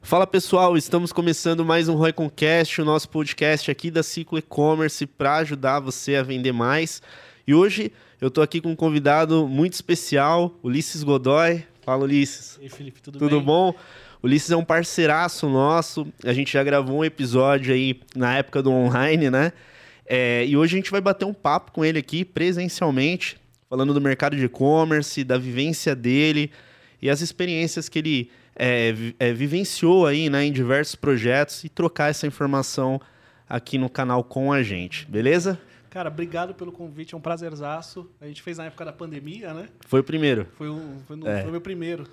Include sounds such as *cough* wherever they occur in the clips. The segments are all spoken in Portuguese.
Fala pessoal, estamos começando mais um Royconcast, o nosso podcast aqui da Ciclo E-Commerce para ajudar você a vender mais. E hoje eu estou aqui com um convidado muito especial, Ulisses Godoy. Fala Ulisses. E Felipe, tudo, Tudo bem? bom? Ulisses é um parceiraço nosso. A gente já gravou um episódio aí na época do online, né? É, e hoje a gente vai bater um papo com ele aqui presencialmente, falando do mercado de e-commerce, da vivência dele e as experiências que ele é, é, vivenciou aí, né, em diversos projetos e trocar essa informação aqui no canal com a gente, beleza? Cara, obrigado pelo convite, é um prazerzaço. A gente fez na época da pandemia, né? Foi o primeiro. Foi, um, foi, no- É. foi o meu primeiro.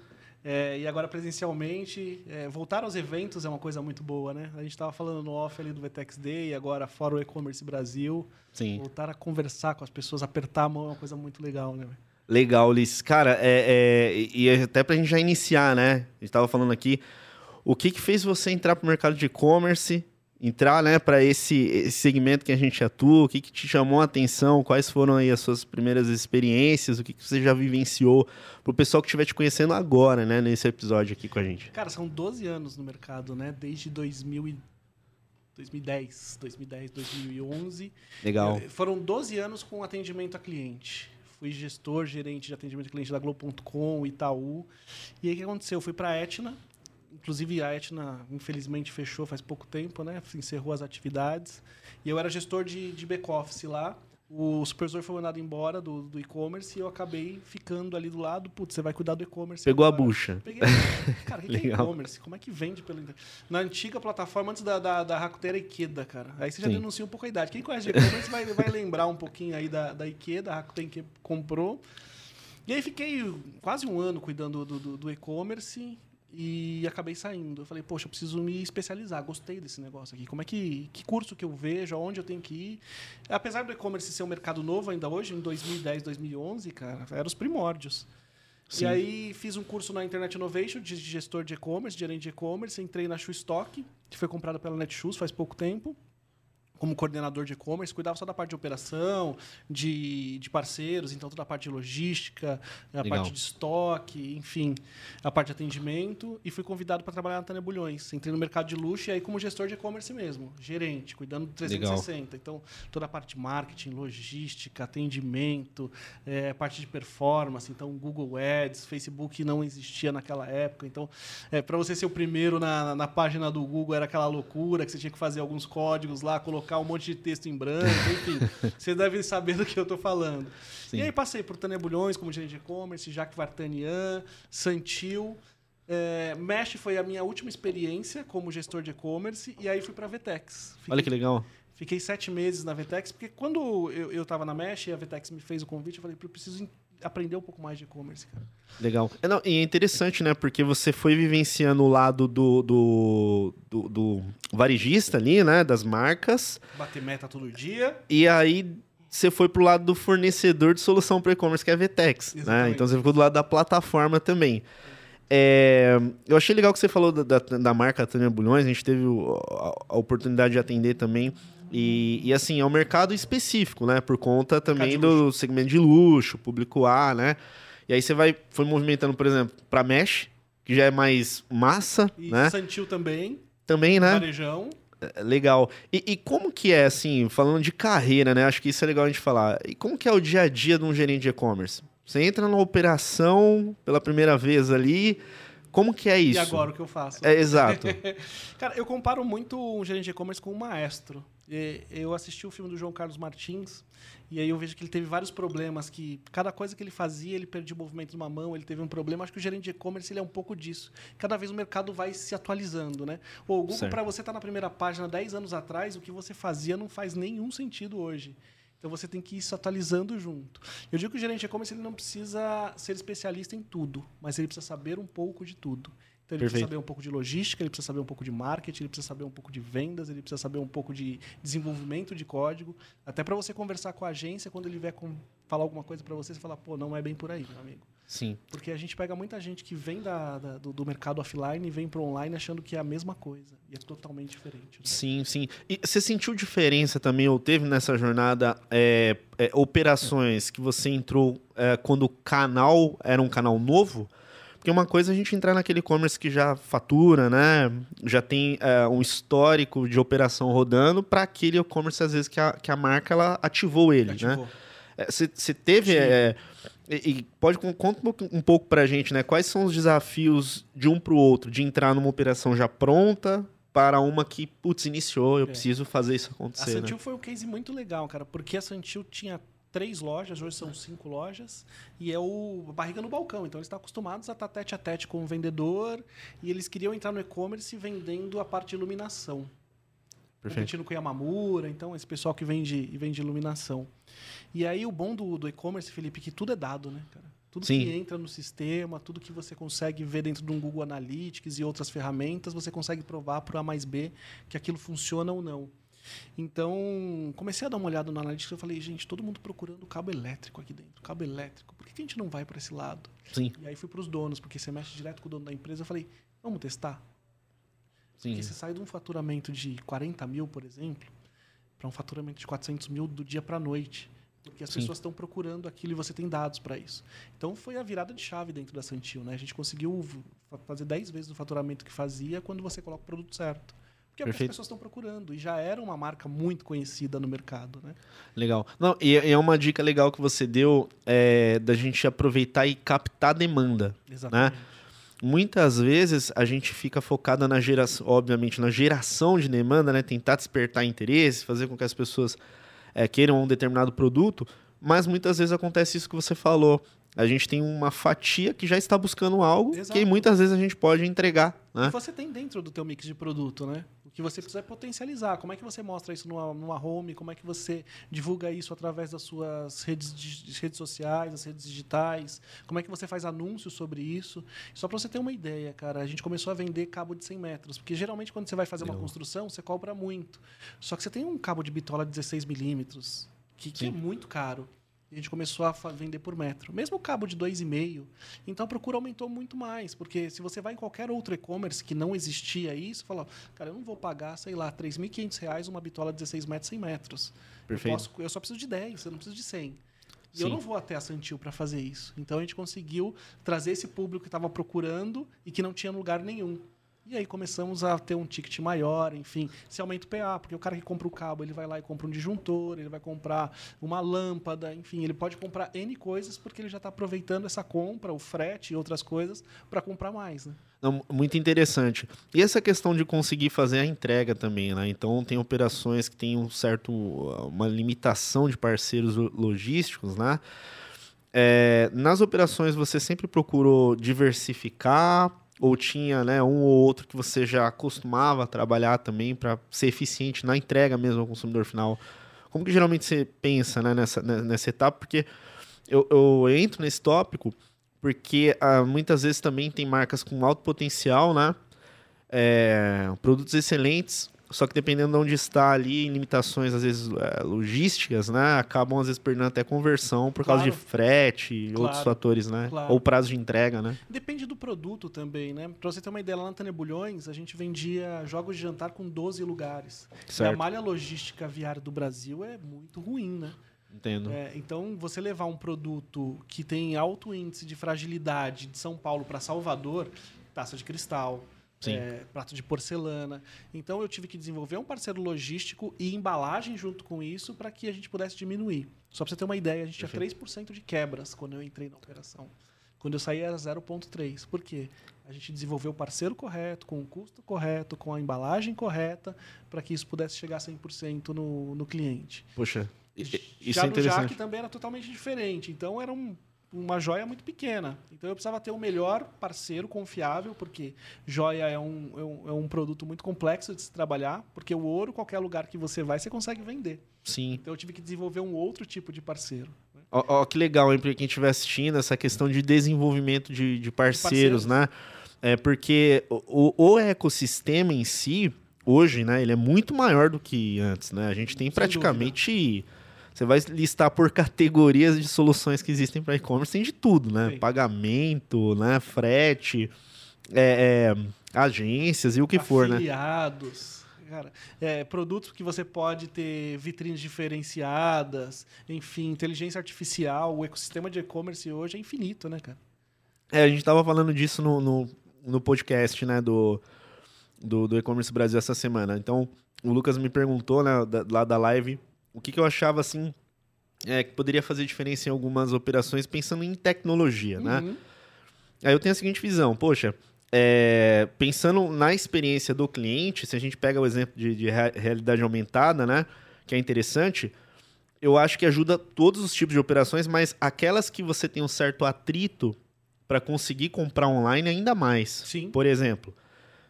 É, e agora presencialmente, é, voltar aos eventos é uma coisa muito boa, né? A gente estava falando no off ali do VTEX Day, agora fora o e-commerce Brasil. Sim. Voltar a conversar com as pessoas, apertar a mão é uma coisa muito legal, né? Legal, Ulisses. Cara, é, é, e até pra gente já iniciar, né? A gente tava falando aqui, o que que fez você entrar pro mercado de e-commerce, entrar, né, para esse, esse segmento que a gente atua, o que que te chamou a atenção, quais foram aí as suas primeiras experiências, o que que você já vivenciou, pro pessoal que estiver te conhecendo agora, né, nesse episódio aqui com a gente. Cara, são 12 anos no mercado, né? Desde 2000 e... 2010, 2010, 2011. Legal. Eu- Foram 12 anos com atendimento a cliente. Fui gestor, gerente de atendimento a cliente da Globo.com, Itaú. E aí o que aconteceu? Eu fui para a Etna. Inclusive a Etna, infelizmente, fechou faz pouco tempo, né? Encerrou as atividades. E eu era gestor de, de back-office lá. O supervisor foi mandado embora do, do e-commerce e eu acabei ficando ali do lado. Putz, você vai cuidar do e-commerce. Pegou a agora. bucha. Peguei. Cara, o que, que é *laughs* e-commerce? Como é que vende internet? Na antiga plataforma, antes da, da, da Rakuten Ikeda, cara. Aí você já Sim. denuncia um pouco a idade. Quem conhece de e-commerce vai, vai lembrar um pouquinho aí da, da Ikeda, a Rakuten que comprou. E aí fiquei quase um ano cuidando do, do, do e-commerce e acabei saindo. Eu falei, poxa, eu preciso me especializar. Gostei desse negócio aqui. Como é que. Que curso que eu vejo? Aonde eu tenho que ir? Apesar do e-commerce ser um mercado novo ainda hoje, em 2010, 2011, cara, eram os primórdios. Sim. E aí fiz um curso na Internet Innovation de gestor de e-commerce, gerente de e-commerce, entrei na Shoestock, que foi comprada pela Netshoes faz pouco tempo, como coordenador de e-commerce, cuidava só da parte de operação, de, de parceiros, então toda a parte de logística, a Legal. parte de estoque, enfim, a parte de atendimento, e fui convidado para trabalhar na Tânia Bulhões. Entrei no mercado de luxo e aí como gestor de e-commerce mesmo, gerente, cuidando do 360. Então, toda a parte de marketing, logística, atendimento, é, parte de performance, então Google Ads, Facebook não existia naquela época, então é, para você ser o primeiro na, na página do Google era aquela loucura que você tinha que fazer alguns códigos lá, colocar um monte de texto em branco, enfim, *laughs* você deve saber do que eu estou falando. Sim. E aí passei por Tânia Bulhões como gerente de e-commerce, Jacques Vartanian, Santil. É, Mesh foi a minha última experiência como gestor de e-commerce e aí fui para a Vetex. Fiquei Olha que legal. Fiquei sete meses na Vetex, porque quando eu estava na Mesh e a Vetex me fez o convite, eu falei, "Pô, eu preciso aprender um pouco mais de e-commerce, cara. Legal. É, não, e é interessante, né? Porque você foi vivenciando o lado do, do, do, do varejista ali, né? Das marcas. Bater meta todo dia. E aí você foi pro lado do fornecedor de solução para e-commerce, que é a Vetex. Né? Então você ficou do lado da plataforma também. É, eu achei legal que você falou da, da, da marca Tânia Bulhões, a gente teve a, a oportunidade de atender também. E, e, assim, é um mercado específico, né? Por conta também do segmento de luxo, público A, né? E aí você vai foi movimentando, por exemplo, para Mesh, que já é mais massa, E né? Santil também, Também, né? Varejão. É, Legal. E, e como que é, assim, falando de carreira, né? Acho que isso é legal a gente falar. E como que é o dia a dia de um gerente de e-commerce? Você entra na operação pela primeira vez ali, como que é isso? E agora o que eu faço? É, exato. *laughs* Cara, eu comparo muito um gerente de e-commerce com um maestro. Eu assisti o filme do João Carlos Martins e aí eu vejo que ele teve vários problemas, que cada coisa que ele fazia, ele perdia o movimento de uma mão, ele teve um problema. Acho que o gerente de e-commerce ele é um pouco disso. Cada vez o mercado vai se atualizando, né? O Google, para você estar na primeira página 10 anos atrás, o que você fazia não faz nenhum sentido hoje. Então você tem que ir se atualizando junto. Eu digo que o gerente de e-commerce ele não precisa ser especialista em tudo, mas ele precisa saber um pouco de tudo. Então ele Perfeito. precisa saber um pouco de logística, ele precisa saber um pouco de marketing, ele precisa saber um pouco de vendas, ele precisa saber um pouco de desenvolvimento de código, até para você conversar com a agência quando ele vier com, falar alguma coisa para você, você fala, pô, não é bem por aí, meu amigo. Sim. Porque a gente pega muita gente que vem da, da- do, do mercado offline e vem para online achando que é a mesma coisa. E é totalmente diferente. né? Sim, sim. E você sentiu diferença também, ou teve nessa jornada, é, é, operações que você entrou é, quando o canal era um canal novo? Porque uma coisa é a gente entrar naquele e-commerce que já fatura, né? Já tem é, um histórico de operação rodando para aquele e-commerce, às vezes, que a, que a marca ela ativou ele, ativou. né? Você teve. É, e, e, pode conta um pouco para a gente, né? Quais são os desafios de um para o outro, de entrar numa operação já pronta para uma que, putz, iniciou, eu é. preciso fazer isso acontecer. A Santil né? foi um case muito legal, cara, porque a Santil tinha três lojas, hoje são cinco lojas, e é o barriga no balcão. Então eles estão acostumados a estar tete a tete com o vendedor e eles queriam entrar no e-commerce vendendo a parte de iluminação. Perfeito. Competindo com a Yamamura, então esse pessoal que vende, vende iluminação. E aí o bom do, do e-commerce, Felipe, é que tudo é dado, né, cara? Tudo Sim. que entra no sistema, tudo que você consegue ver dentro de um Google Analytics e outras ferramentas, você consegue provar para A mais B que aquilo funciona ou não. Então, comecei a dar uma olhada no Analytics e falei, gente, todo mundo procurando cabo elétrico aqui dentro. Cabo elétrico, por que a gente não vai para esse lado? Sim. E aí fui para os donos, porque você mexe direto com o dono da empresa. Eu falei, vamos testar? Sim. Porque você sai de um faturamento de 40 mil, por exemplo, para um faturamento de 400 mil do dia para a noite. Porque as Sim. pessoas estão procurando aquilo e você tem dados para isso. Então foi a virada de chave dentro da Santil. Né? A gente conseguiu fazer 10 vezes o faturamento que fazia quando você coloca o produto certo. Porque é o que as pessoas estão procurando. E já era uma marca muito conhecida no mercado, né? Legal. Não, e é uma dica legal que você deu é, da gente aproveitar e captar demanda. Né? Exatamente. Né? Muitas vezes a gente fica focada na geração, obviamente, na geração de demanda, né? Tentar despertar interesse, fazer com que as pessoas é, queiram um determinado produto, mas muitas vezes acontece isso que você falou. A gente tem uma fatia que já está buscando algo Exato. que muitas vezes a gente pode entregar. Né? E você tem dentro do teu mix de produto, né? Que você precisa potencializar. Como é que você mostra isso numa, numa home? Como é que você divulga isso através das suas redes, redes sociais, das redes digitais? Como é que você faz anúncios sobre isso? Só para você ter uma ideia, cara, a gente começou a vender cabo de 100 metros. Porque geralmente quando você vai fazer uma construção, você cobra muito. Só que você tem um cabo de bitola de 16 milímetros, que, que é muito caro. A gente começou a vender por metro. Mesmo o cabo de 2,5. Então a procura aumentou muito mais. Porque se você vai em qualquer outro e-commerce que não existia isso, fala, cara, eu não vou pagar, sei lá, R$ 3.500 uma bitola de 16 metros, 100 metros. Perfeito. Eu, posso, eu só preciso de 10, eu não preciso de 100. E Sim. eu não vou até a Santil para fazer isso. Então a gente conseguiu trazer esse público que estava procurando e que não tinha lugar nenhum. E aí começamos a ter um ticket maior, enfim, se aumenta o PA, porque o cara que compra o cabo, ele vai lá e compra um disjuntor, ele vai comprar uma lâmpada, enfim, ele pode comprar N coisas porque ele já está aproveitando essa compra, o frete e outras coisas, para comprar mais, né? Não, muito interessante. E essa questão de conseguir fazer a entrega também, né? Então tem operações que têm um certo, uma limitação de parceiros logísticos, né? É, nas operações você sempre procurou diversificar ou tinha né, um ou outro que você já acostumava trabalhar também para ser eficiente na entrega mesmo ao consumidor final? Como que geralmente você pensa né, nessa, né, nessa etapa? Porque eu, eu entro nesse tópico porque ah, muitas vezes também tem marcas com alto potencial, né? É, produtos excelentes, só que dependendo de onde está ali, limitações, às vezes, é, logísticas, né? Acabam, às vezes, perdendo até conversão por claro. causa de frete e claro. outros fatores, né? Claro. Ou prazo de entrega, né? Depende do produto também, né? Para você ter uma ideia, lá na Tanebulhões, a gente vendia jogos de jantar com 12 lugares. Certo. E a malha logística viária do Brasil é muito ruim, né? Entendo. É, então, você levar um produto que tem alto índice de fragilidade de São Paulo para Salvador, taça de cristal, é, prato de porcelana. Então eu tive que desenvolver um parceiro logístico e embalagem junto com isso para que a gente pudesse diminuir. Só para você ter uma ideia, a gente Perfeito. tinha 3% de quebras quando eu entrei na operação. Quando eu saí era 0,3%. Por quê? A gente desenvolveu o parceiro correto, com o custo correto, com a embalagem correta, para que isso pudesse chegar a 100% no, no cliente. Poxa, isso Já é interessante. no Jack também era totalmente diferente. Então era um uma joia muito pequena. Então eu precisava ter o melhor parceiro confiável, porque joia é um, é um, é um, produto muito complexo de se trabalhar, porque o ouro, qualquer lugar que você vai, você consegue vender. Sim. Então eu tive que desenvolver um outro tipo de parceiro. Né? Ó, ó, que legal, hein, para quem estiver assistindo, essa questão de desenvolvimento de, de, parceiros, de parceiros, né? É porque o, o ecossistema em si, hoje, né, ele é muito maior do que antes, né? A gente tem Sem praticamente. Você vai listar por categorias de soluções que existem para e-commerce, tem de tudo, né? Sim. Pagamento, né? frete, é, é, agências e o que Afiliados. for, né? Afiliados. Cara, é, produtos que você pode ter vitrines diferenciadas, enfim, inteligência artificial, o ecossistema de e-commerce hoje é infinito, né, cara? É, a gente tava falando disso no, no, no podcast, né, do, do, do e-commerce Brasil essa semana. Então, o Lucas me perguntou, né, da, lá da live, o que, que eu achava, assim, é, que poderia fazer diferença em algumas operações pensando em tecnologia, né? uhum. né? Aí eu tenho a seguinte visão, poxa, é, pensando na experiência do cliente, se a gente pega o exemplo de, de realidade aumentada, né, que é interessante, eu acho que ajuda todos os tipos de operações, mas aquelas que você tem um certo atrito para conseguir comprar online ainda mais. Sim. Por exemplo,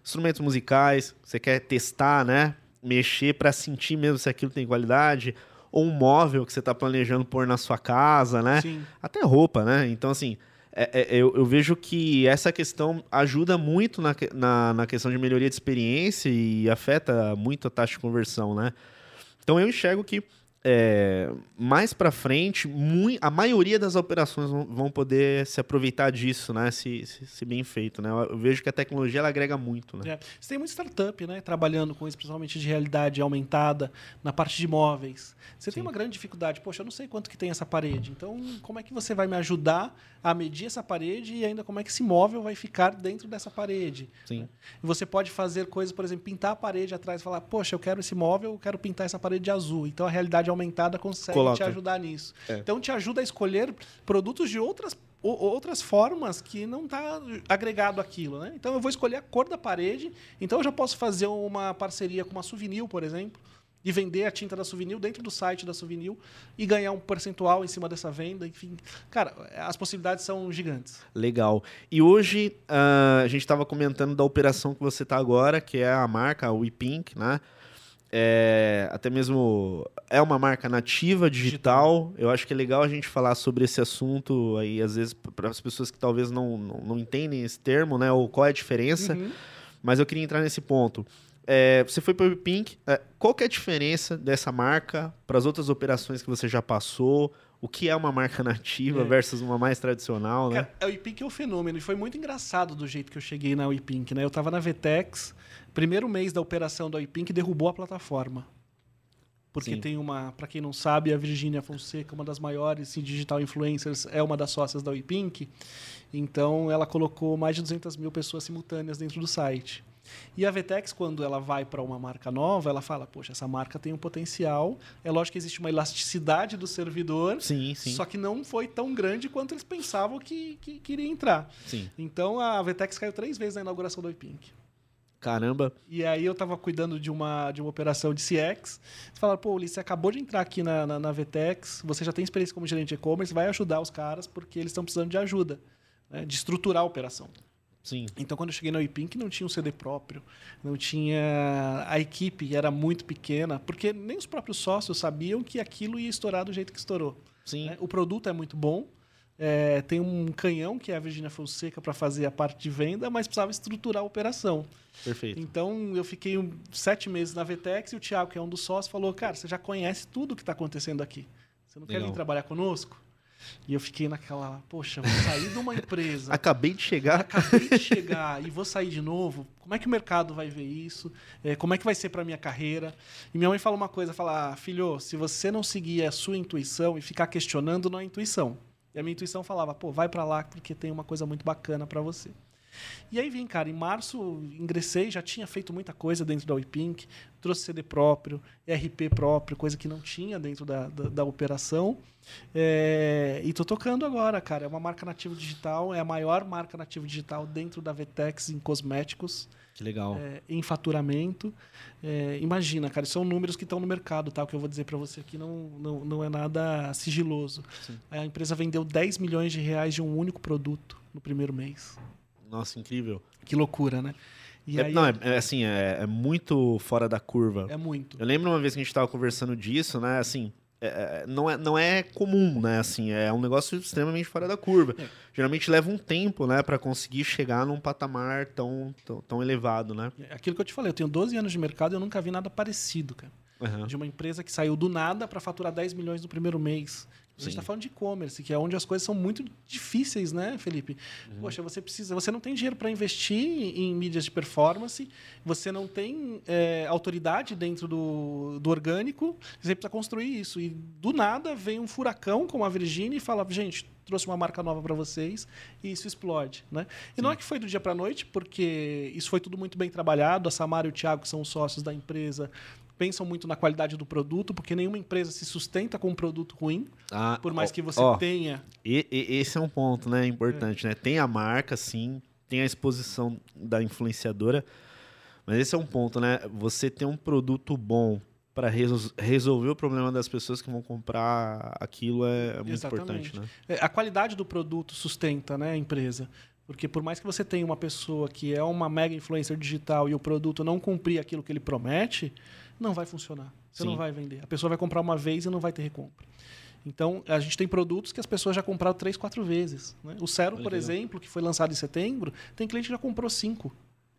instrumentos musicais, você quer testar, né, mexer para sentir mesmo se aquilo tem qualidade, ou um móvel que você está planejando pôr na sua casa, né? Sim. Até roupa, né? Então, assim, é, é, eu, eu, vejo que essa questão ajuda muito na, na, na, questão de melhoria de experiência e afeta muito a taxa de conversão, né? Então eu enxergo que é, mais para frente, muito, a maioria das operações vão, poder se aproveitar disso, né? Se, se, se, bem feito, né? Eu vejo que a tecnologia ela agrega muito, né? É. Você tem muita startup, né? Trabalhando com isso, principalmente de realidade aumentada, na parte de imóveis. Você Sim. tem uma grande dificuldade. Poxa, eu não sei quanto que tem essa parede. Então, como é que você vai me ajudar a medir essa parede e ainda como é que esse móvel vai ficar dentro dessa parede? Sim. E você pode fazer coisas, por exemplo, pintar a parede atrás e falar, poxa, eu quero esse móvel, eu quero pintar essa parede de azul. Então, a realidade aumentada consegue Coloca. te ajudar nisso. É. Então te ajuda a escolher produtos de outras outras formas que não está agregado aquilo, né? Então eu vou escolher a cor da parede, então eu já posso fazer uma parceria com uma Souvenir, por exemplo, e vender a tinta da Souvenir dentro do site da Souvenir e ganhar um percentual em cima dessa venda, enfim. Cara, as possibilidades são gigantes. Legal. E hoje uh, a gente estava comentando da operação que você está agora, que é a marca, o WePink, né? É, até mesmo é uma marca nativa digital. Eu acho que é legal a gente falar sobre esse assunto aí, às vezes, para as pessoas que talvez não, não, não, entendem esse termo, né? Ou qual é a diferença. Uhum. Mas eu queria entrar nesse ponto. É, você foi para o Pink. É, qual que é a diferença dessa marca para as outras operações que você já passou? O que é uma marca nativa é. versus uma mais tradicional, né? Cara, a WePink é um fenômeno e foi muito engraçado do jeito que eu cheguei na WePink, né? Eu estava na Vetex, primeiro mês da operação da WePink derrubou a plataforma. Porque Sim. tem uma, para quem não sabe, a Virginia Fonseca, uma das maiores digital influencers, é uma das sócias da WePink. Então, ela colocou mais de 200 mil pessoas simultâneas dentro do site. E a Vetex, quando ela vai para uma marca nova, ela fala: Poxa, essa marca tem um potencial. É lógico que existe uma elasticidade do servidor, sim, sim. só que não foi tão grande quanto eles pensavam que, que, que iria entrar. Sim. Então a Vetex caiu três vezes na inauguração do iPink. Caramba. E aí eu estava cuidando de uma, de uma operação de CX. Você falaram, pô, Ulisses, você acabou de entrar aqui na, na, na Vetex, você já tem experiência como gerente de e-commerce, vai ajudar os caras porque eles estão precisando de ajuda, né, de estruturar a operação. Sim. Então, quando eu cheguei na WePink, não tinha um CD próprio, não tinha. A equipe era muito pequena, porque nem os próprios sócios sabiam que aquilo ia estourar do jeito que estourou. Sim. Né? O produto é muito bom, é, tem um canhão, que é a Virginia Fonseca, para fazer a parte de venda, mas precisava estruturar a operação. Perfeito. Então, eu fiquei um, sete meses na Vetex e o Thiago, que é um dos sócios, falou: Cara, você já conhece tudo o que está acontecendo aqui. Você não Legal. quer vir trabalhar conosco? E eu fiquei naquela, poxa, vou sair de uma empresa. *laughs* Acabei de chegar. Acabei de *laughs* chegar e vou sair de novo. Como é que o mercado vai ver isso? É, como é que vai ser para minha carreira? E minha mãe fala uma coisa, fala, ah, filho, se você não seguir a sua intuição e ficar questionando, não é intuição. E a minha intuição falava, pô, vai para lá porque tem uma coisa muito bacana para você. E aí vim, cara, em março ingressei, já tinha feito muita coisa dentro da WePink, trouxe CD próprio, RP próprio, coisa que não tinha dentro da, da, da operação. É, e tô tocando agora, cara. É uma marca nativa digital, é a maior marca nativa digital dentro da Vetex em cosméticos. Que legal. É, em faturamento. É, imagina, cara, são números que estão no mercado, tá? O que eu vou dizer para você aqui não, não, não é nada sigiloso. Sim. A empresa vendeu 10 milhões de reais de um único produto no primeiro mês. Nossa, incrível. Que loucura, né? É, aí, não, é, é assim, é, é, muito fora da curva. É muito. Eu lembro uma vez que a gente estava conversando disso, né? Assim, é, é, não, é, não é comum, né? Assim, é um negócio extremamente fora da curva. É. Geralmente leva um tempo, né, para conseguir chegar num patamar tão, tão, tão, elevado, né? É aquilo que eu te falei, eu tenho 12 anos de mercado e eu nunca vi nada parecido, cara. Uhum. De uma empresa que saiu do nada para faturar 10 milhões no primeiro mês, A gente está falando de e-commerce, que é onde as coisas são muito difíceis, né, Felipe? Uhum. Poxa, você precisa, você não tem dinheiro para investir em mídias de performance, você não tem é, autoridade dentro do, do orgânico, você precisa construir isso. E do nada vem um furacão como a Virginia e fala, gente, trouxe uma marca nova para vocês e isso explode, né? E Sim. não é que foi do dia para noite, porque isso foi tudo muito bem trabalhado. A Samara e o Thiago, que são os sócios da empresa, pensam muito na qualidade do produto, porque nenhuma empresa se sustenta com um produto ruim, ah, por mais ó, que você ó, tenha. E, e, esse é um ponto, né, importante, é. né? Tem a marca, sim, tem a exposição da influenciadora, mas esse é um ponto, né? Você tem um produto bom para resolver o problema das pessoas que vão comprar aquilo é muito Exatamente. importante, né? É, a qualidade do produto sustenta, né, a empresa. Porque por mais que você tenha uma pessoa que é uma mega influencer digital e o produto não cumprir aquilo que ele promete, não vai funcionar. Você Sim. não vai vender. A pessoa vai comprar uma vez e não vai ter recompra. Então, a gente tem produtos que as pessoas já compraram três, quatro vezes. Né? O Cero, por exemplo, que foi lançado em setembro, tem cliente que já comprou cinco.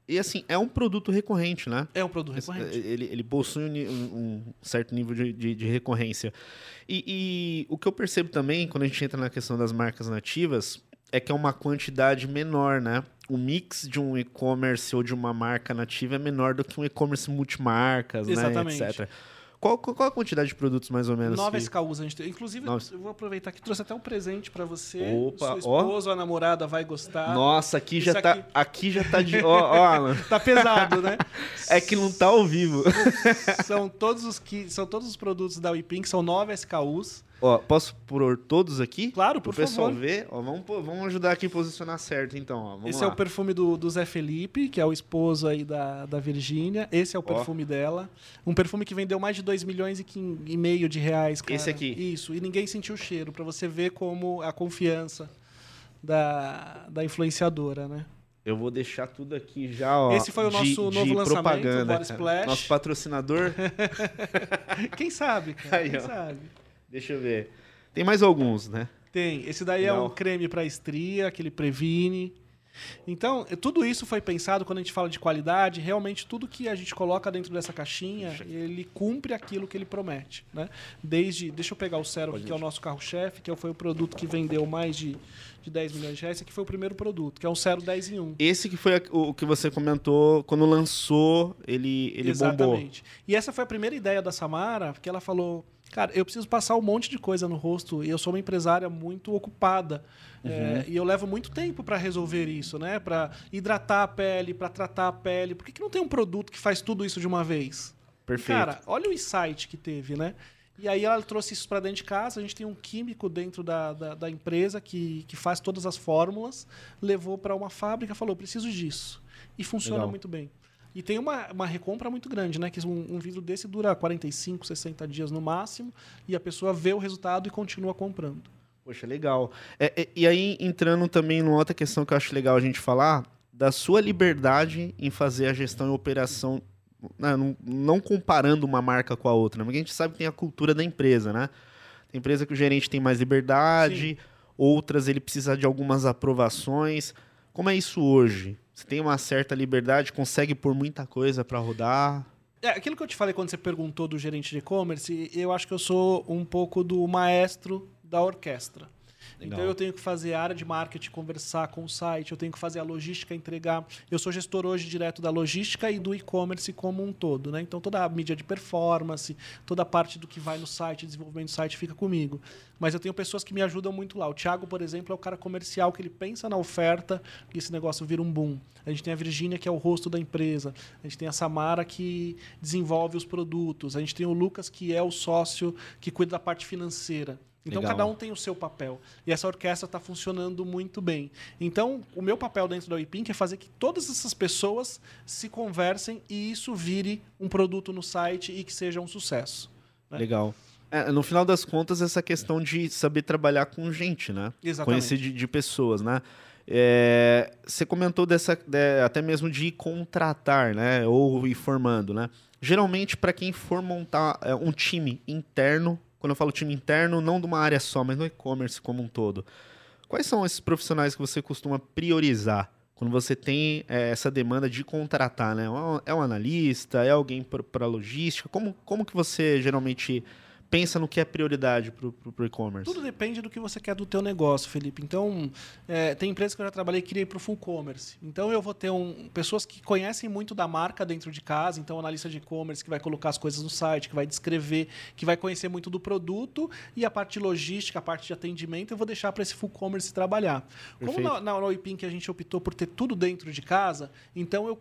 E assim, é um produto recorrente, né? É um produto recorrente. Ele, ele possui um, um certo nível de, de, de recorrência. E, e, o que eu percebo também, quando a gente entra na questão das marcas nativas, é que é uma quantidade menor, né? O mix de um e-commerce ou de uma marca nativa é menor do que um e-commerce multimarcas, Exatamente. né, etc. Qual, qual a quantidade de produtos, mais ou menos? Nove que... SKUs a gente tem. Inclusive, Nossa. eu vou aproveitar que trouxe até um presente para você. Opa, Sua esposa ó. ou a namorada vai gostar. Nossa, aqui já tá. Aqui... aqui já tá de. *laughs* Ó, ó, Alan. tá pesado, né? *laughs* É que não tá ao vivo. são todos os que. São todos os produtos da WePink, são nove SKUs. Ó, posso pôr todos aqui? Claro, por favor. O pessoal ver. Ó, vamos, vamos ajudar aqui a posicionar certo, então. Ó, Esse lá. é o perfume do, do Zé Felipe, que é o esposo aí da, da Virgínia. Esse é o perfume ó. dela. Um perfume que vendeu mais de 2 milhões e, e meio de reais, cara. Esse aqui. Isso, e ninguém sentiu o cheiro, para você ver como a confiança da, da influenciadora, né? Eu vou deixar tudo aqui já, ó. Esse foi o nosso de, novo de lançamento, propaganda, o Body Splash. Nosso patrocinador. *laughs* Quem sabe, cara? Aí, Quem ó. sabe? Deixa eu ver. Tem mais alguns, né? Tem. Esse daí Não. é um creme para estria, aquele previne. Então, tudo isso foi pensado quando a gente fala de qualidade. Realmente, tudo que a gente coloca dentro dessa caixinha, ele cumpre aquilo que ele promete. Né? Desde. Deixa eu pegar o Cero, que é o nosso carro-chefe, que foi o produto que vendeu mais de, de 10 milhões de reais. Esse aqui foi o primeiro produto, que é um Cero 10 em 1. Esse que foi o que você comentou, quando lançou, ele, ele Exatamente. bombou. Exatamente. E essa foi a primeira ideia da Samara, porque ela falou Cara, eu preciso passar um monte de coisa no rosto e eu sou uma empresária muito ocupada. Uhum. É, e eu levo muito tempo para resolver isso, né? Para hidratar a pele, para tratar a pele. Por que, que não tem um produto que faz tudo isso de uma vez? Perfeito. Cara, olha o insight que teve, né? E aí ela trouxe isso para dentro de casa. A gente tem um químico dentro da, da, da empresa que, que faz todas as fórmulas, levou para uma fábrica, falou: preciso disso. E funciona Legal. muito bem. E tem uma, uma recompra muito grande, né? Que um, um vidro desse dura 45, 60 dias no máximo, e a pessoa vê o resultado e continua comprando. Poxa, legal. É, é, e aí, entrando também numa outra questão que eu acho legal a gente falar, da sua liberdade em fazer a gestão e operação, né, não, não, comparando uma marca com a outra, né? porque a gente sabe que tem a cultura da empresa, né? Tem empresa que o gerente tem mais liberdade, Sim. outras ele precisa de algumas aprovações. Como é isso hoje? Você tem uma certa liberdade, consegue pôr muita coisa para rodar? É, aquilo que eu te falei quando você perguntou do gerente de e-commerce, eu acho que eu sou um pouco do maestro da orquestra. Então eu tenho que fazer a área de marketing, conversar com o site, eu tenho que fazer a logística, entregar. Eu sou gestor hoje direto da logística e do e-commerce como um todo, né? Então toda a mídia de performance, toda a parte do que vai no site, desenvolvimento do site fica comigo. Mas eu tenho pessoas que me ajudam muito lá. O Thiago, por exemplo, é o cara comercial que ele pensa na oferta e esse negócio vira um boom. A gente tem a Virgínia, que é o rosto da empresa. A gente tem a Samara, que desenvolve os produtos. A gente tem o Lucas, que é o sócio que cuida da parte financeira. Então Legal. cada um tem o seu papel. E essa orquestra está funcionando muito bem. Então, o meu papel dentro da WePink é fazer que todas essas pessoas se conversem e isso vire um produto no site e que seja um sucesso. Né? Legal. É, no final das contas, essa questão de saber trabalhar com gente, né? Exatamente. Conhecer de, de pessoas, né? É, você comentou dessa, de, até mesmo de contratar, né? Ou ir formando, né? Geralmente, para quem for montar é, um time interno quando eu falo time interno, não de uma área só, mas no e-commerce como um todo. Quais são esses profissionais que você costuma priorizar quando você tem é, essa demanda de contratar? Né? É um analista? É alguém para logística? Como, como que você geralmente pensa no que é prioridade para o e-commerce? Tudo depende do que você quer do teu negócio, Felipe. Então, é, tem empresas que eu já trabalhei que queria ir para o full commerce. Então, eu vou ter um, pessoas que conhecem muito da marca dentro de casa. Então, analista de e-commerce que vai colocar as coisas no site, que vai descrever, que vai conhecer muito do produto. E a parte de logística, a parte de atendimento, eu vou deixar para esse full commerce trabalhar. Perfeito. Como na, na que a gente optou por ter tudo dentro de casa, então eu,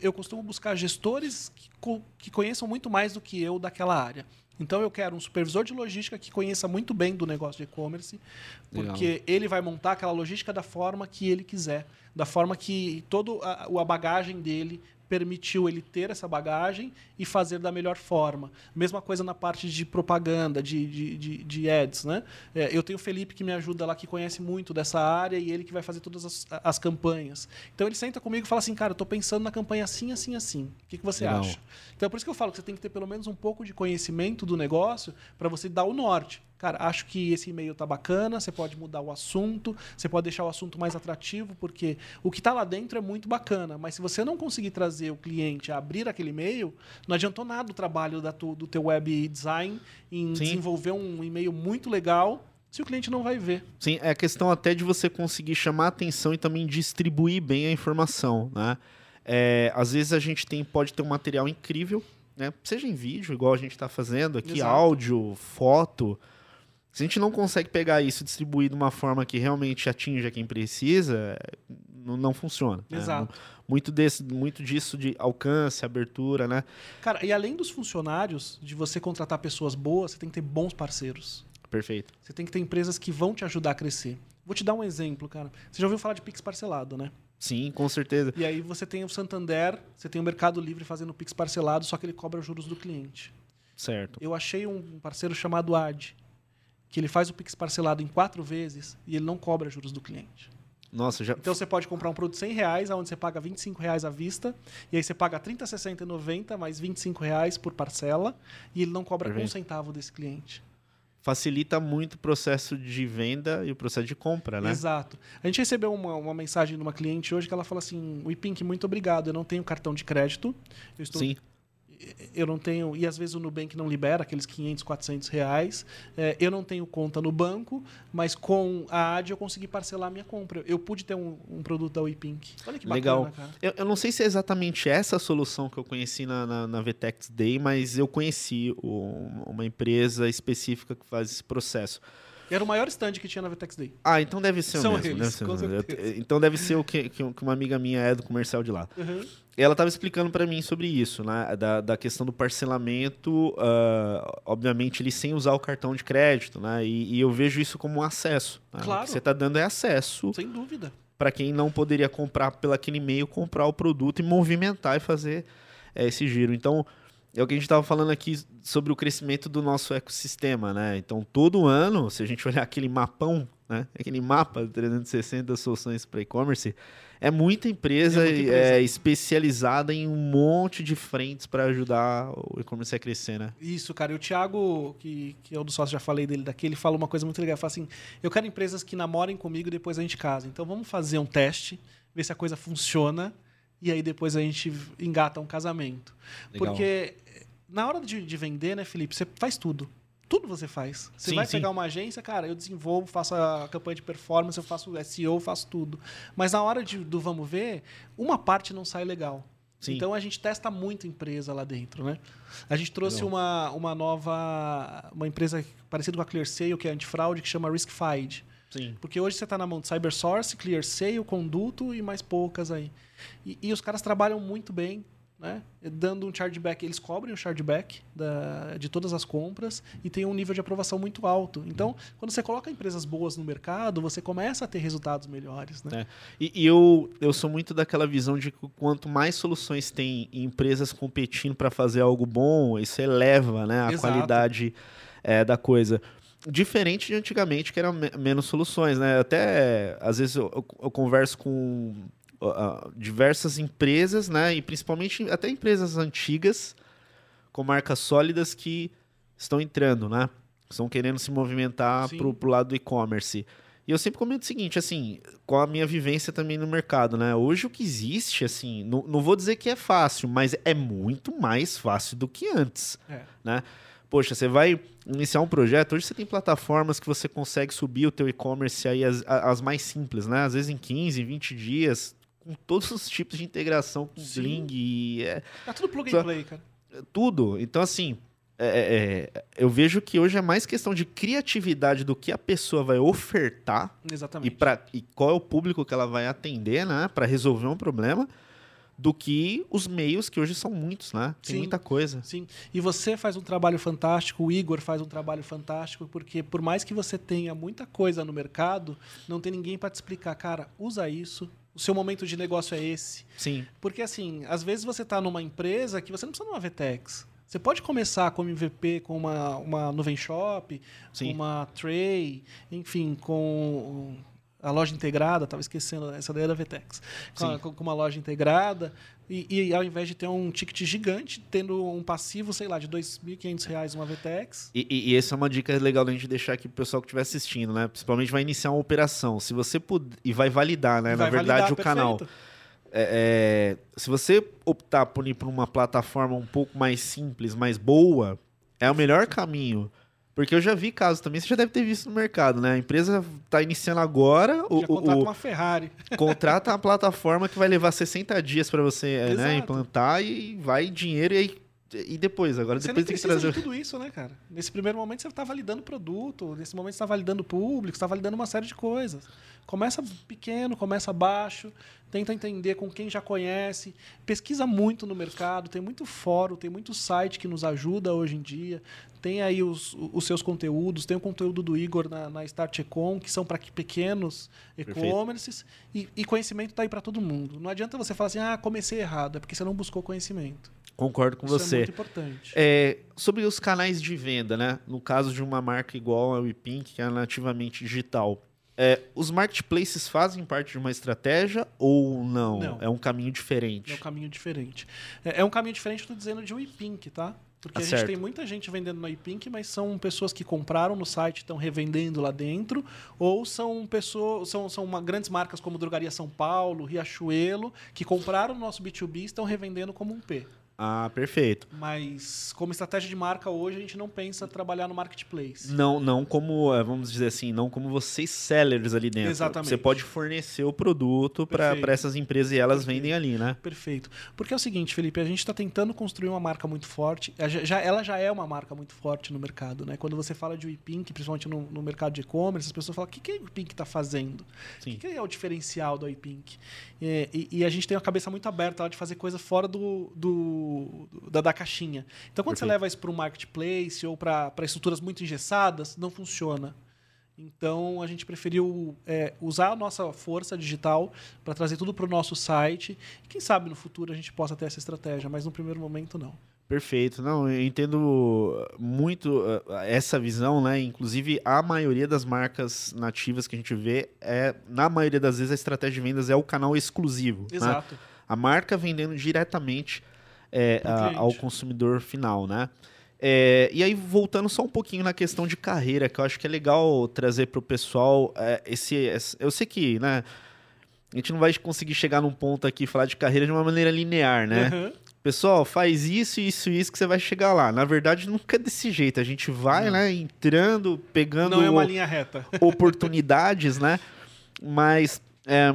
eu costumo buscar gestores que, que conheçam muito mais do que eu daquela área. Então eu quero um supervisor de logística que conheça muito bem do negócio de e-commerce, porque Legal. ele vai montar aquela logística da forma que ele quiser, da forma que toda a, a bagagem dele permitiu ele ter essa bagagem e fazer da melhor forma. Mesma coisa na parte de propaganda, de, de, de, de ads. Né? É, eu tenho o Felipe que me ajuda lá, que conhece muito dessa área e ele que vai fazer todas as, as campanhas. Então ele senta comigo e fala assim, cara, eu estou pensando na campanha assim, assim, assim. O que, que você Legal. acha? Então é por isso que eu falo que você tem que ter pelo menos um pouco de conhecimento do negócio para você dar o norte. Cara, acho que esse e-mail tá bacana, você pode mudar o assunto, você pode deixar o assunto mais atrativo, porque o que está lá dentro é muito bacana, mas se você não conseguir trazer o cliente a abrir aquele e-mail, não adiantou nada o trabalho da tu, do teu web design em Sim. desenvolver um e-mail muito legal se o cliente não vai ver. Sim, é questão até de você conseguir chamar a atenção e também distribuir bem a informação, né? É, às vezes a gente tem, pode ter um material incrível, né? Seja em vídeo, igual a gente está fazendo aqui, Exato. áudio, foto, se a gente não consegue pegar isso e distribuir de uma forma que realmente atinja quem precisa, não, não funciona. Né? Exato. Né? Muito, desse, muito disso de alcance, abertura, né? Cara, e além dos funcionários, de você contratar pessoas boas, você tem que ter bons parceiros. Perfeito. Você tem que ter empresas que vão te ajudar a crescer. Vou te dar um exemplo, cara. Você já ouviu falar de Pix parcelado, né? Sim, com certeza. E aí você tem o Santander, você tem o Mercado Livre fazendo Pix parcelado, só que ele cobra juros do cliente. Certo. Eu achei um parceiro chamado AD que ele faz o Pix parcelado em quatro vezes e ele não cobra juros do cliente. Nossa, já... Então você pode comprar um produto de 100 reais, onde você paga 25 reais à vista, e aí você paga 30, 60 e 90, mais 25 reais por parcela, e ele não cobra Perfeito. um centavo desse cliente. Facilita muito o processo de venda e o processo de compra, né? Exato. A gente recebeu uma, uma mensagem de uma cliente hoje que ela fala assim: o muito obrigado, eu não tenho cartão de crédito, eu estou Sim eu não tenho, e às vezes o Nubank não libera aqueles 500, 400 reais. É, eu não tenho conta no banco, mas com a AD eu consegui parcelar a minha compra. Eu pude ter um, um produto da WePink. Olha que bacana, Legal. cara. Eu, eu, não sei se é exatamente essa solução que eu conheci na, na, na VTEX Day, mas eu conheci o, uma empresa específica que faz esse processo. Era o maior stand que tinha na VTEX Day. Ah, então deve ser São o mesmo. Eles, deve ser mesmo. Então deve ser o que, que uma amiga minha é do comercial de lá. Uhum. Ela estava explicando para mim sobre isso, né? Da, da questão do parcelamento, uh, obviamente, ele sem usar o cartão de crédito, né? E, e eu vejo isso como um acesso. Né? Claro. O que você está dando é acesso. Sem dúvida. Para quem não poderia comprar pelo aquele e-mail, comprar o produto e movimentar e fazer é, esse giro. Então, é o que a gente estava falando aqui sobre o crescimento do nosso ecossistema, né? Então, todo ano, se a gente olhar aquele mapão, né? Aquele mapa de 360 soluções para e-commerce, é muita empresa, é muita empresa. É, especializada em um monte de frentes para ajudar o e-commerce a crescer, né? Isso, cara. E o Thiago, que, que é o do sócio, já falei dele daqui, ele fala uma coisa muito legal. Ele fala assim, eu quero empresas que namorem comigo e depois a gente casa. Então, vamos fazer um teste, ver se a coisa funciona e aí depois a gente engata um casamento. Legal. Porque na hora de, de vender, né, Felipe, você faz tudo. Tudo você faz. Você sim, vai sim. pegar uma agência, cara, eu desenvolvo, faço a campanha de performance, eu faço SEO, faço tudo. Mas na hora de, do vamos ver, uma parte não sai legal. Sim. Então a gente testa muito empresa lá dentro, né? A gente trouxe uma, uma nova uma empresa parecida com a ClearSale, que é antifraude, que chama RiskFied. Sim. Porque hoje você está na mão de CyberSource, ClearSale, Conduto e mais poucas aí. E, e os caras trabalham muito bem, né? dando um chargeback. Eles cobrem o chargeback da, de todas as compras e tem um nível de aprovação muito alto. Então, quando você coloca empresas boas no mercado, você começa a ter resultados melhores. Né? É. E, e, eu, eu sou muito daquela visão de que quanto mais soluções tem empresas competindo para fazer algo bom, isso eleva né, a Exato. qualidade é, da coisa diferente de antigamente, que eram menos soluções, né? Até, às vezes, eu, eu converso com uh, diversas empresas, né? E principalmente até empresas antigas, com marcas sólidas que estão entrando, né? Estão querendo se movimentar para o lado do e-commerce. E eu sempre comento o seguinte, assim, com a minha vivência também no mercado, né? Hoje o que existe, assim, não, não vou dizer que é fácil, mas é muito mais fácil do que antes, é. né? Poxa, você vai iniciar um projeto, hoje você tem plataformas que você consegue subir o teu e-commerce aí, as, as mais simples, né? Às vezes em 15, 20 dias, com todos os tipos de integração com Sim. Bling. E, é, tá tudo plug and play, cara. Tudo. Então, assim, é, é, é, eu vejo que hoje é mais questão de criatividade do que a pessoa vai ofertar. Exatamente. E, pra, e qual é o público que ela vai atender, né? Para resolver um problema do que os meios que hoje são muitos, né? Tem sim, muita coisa. Sim. E você faz um trabalho fantástico, o Igor faz um trabalho fantástico, porque por mais que você tenha muita coisa no mercado, não tem ninguém para te explicar, cara, usa isso. O seu momento de negócio é esse. Sim. Porque assim, às vezes você está numa empresa que você não precisa de uma VTEX. Você pode começar como MVP com uma, uma nuvem shop, Sim. uma tray, enfim, com a loja integrada, estava esquecendo, essa daí é da Vtex, com, com, uma loja integrada, e, e, ao invés de ter um ticket gigante, tendo um passivo, sei lá, de R$ 2.500 uma Vtex. E, e, e, essa é uma dica legal da gente deixar aqui para o pessoal que estiver assistindo, né? Principalmente vai iniciar uma operação. Se você puder, e vai validar, né? Vai Na verdade, validar, o perfeito. canal. É, é, se você optar por ir para uma plataforma um pouco mais simples, mais boa, é o melhor caminho. Porque eu já vi casos também, você já deve ter visto no mercado, né? A empresa está iniciando agora. O, já contrata o, uma Ferrari. *laughs* Contrata uma plataforma que vai levar 60 dias para você né, implantar e vai dinheiro e aí e depois? Agora você depois tem que trazer. De tudo isso, né, cara? Nesse primeiro momento você está validando produto, nesse momento você está validando público, você está validando uma série de coisas. Começa pequeno, começa baixo, tenta entender com quem já conhece, pesquisa muito no mercado, tem muito fórum, tem muito site que nos ajuda hoje em dia tem aí os, os seus conteúdos, tem o conteúdo do Igor na, na Start Econ, que são para pequenos e-commerces, e, e, conhecimento está aí para todo mundo. Não adianta você falar assim, ah, comecei errado, é porque você não buscou conhecimento. Concordo com Isso você. é muito importante. É, sobre os canais de venda, né? No caso de uma marca igual a Pink, que é nativamente digital, é, os marketplaces fazem parte de uma estratégia ou não? não? É um caminho diferente? É um caminho diferente. É, é um caminho diferente, estou dizendo, de WePink, tá? Porque tá a gente tem muita gente vendendo no iPink, mas são pessoas que compraram no site, estão revendendo lá dentro, ou são pessoas, são, são uma, grandes marcas como Drogaria São Paulo, Riachuelo, que compraram no nosso B2B e estão revendendo como um P. Ah, perfeito. Mas como estratégia de marca hoje, a gente não pensa trabalhar no marketplace. Não, não como, é, vamos dizer assim, não como vocês sellers ali dentro. Exatamente. Você pode fornecer o produto para essas empresas e elas Perfeito. vendem ali, né? Perfeito. Porque é o seguinte, Felipe, a gente está tentando construir uma marca muito forte. Já, ela já é uma marca muito forte no mercado, né? Quando você fala de WePink, principalmente no, no mercado de e-commerce, as pessoas falam: o que, que a WePink está fazendo? O que, que, é o diferencial da WePink? E, e, e, a gente tem uma cabeça muito aberta de fazer coisa fora do, do da, da caixinha. Então, quando Perfeito. você leva isso para um marketplace ou para estruturas muito engessadas, não funciona. Então, a gente preferiu é, usar a nossa força digital para trazer tudo para o nosso site. Quem sabe no futuro a gente possa ter essa estratégia, mas no primeiro momento não. Perfeito. Não, eu entendo muito uh, essa visão, né? Inclusive, a maioria das marcas nativas que a gente vê é, na maioria das vezes, a estratégia de vendas é o canal exclusivo. Né? Exato. Né? A marca vendendo diretamente é, a, ao consumidor final, né? É, e aí, voltando só um pouquinho na questão de carreira, que eu acho que é legal trazer para o pessoal é, esse, esse, Eu sei que, né? A gente não vai conseguir chegar num ponto aqui e falar de carreira de uma maneira linear, né? Uhum. Pessoal, faz isso, isso, isso que você vai chegar lá. Na verdade, nunca é desse jeito. A gente vai, não. né, entrando, pegando. Não é uma linha reta. oportunidades, né? *laughs* Mas. É,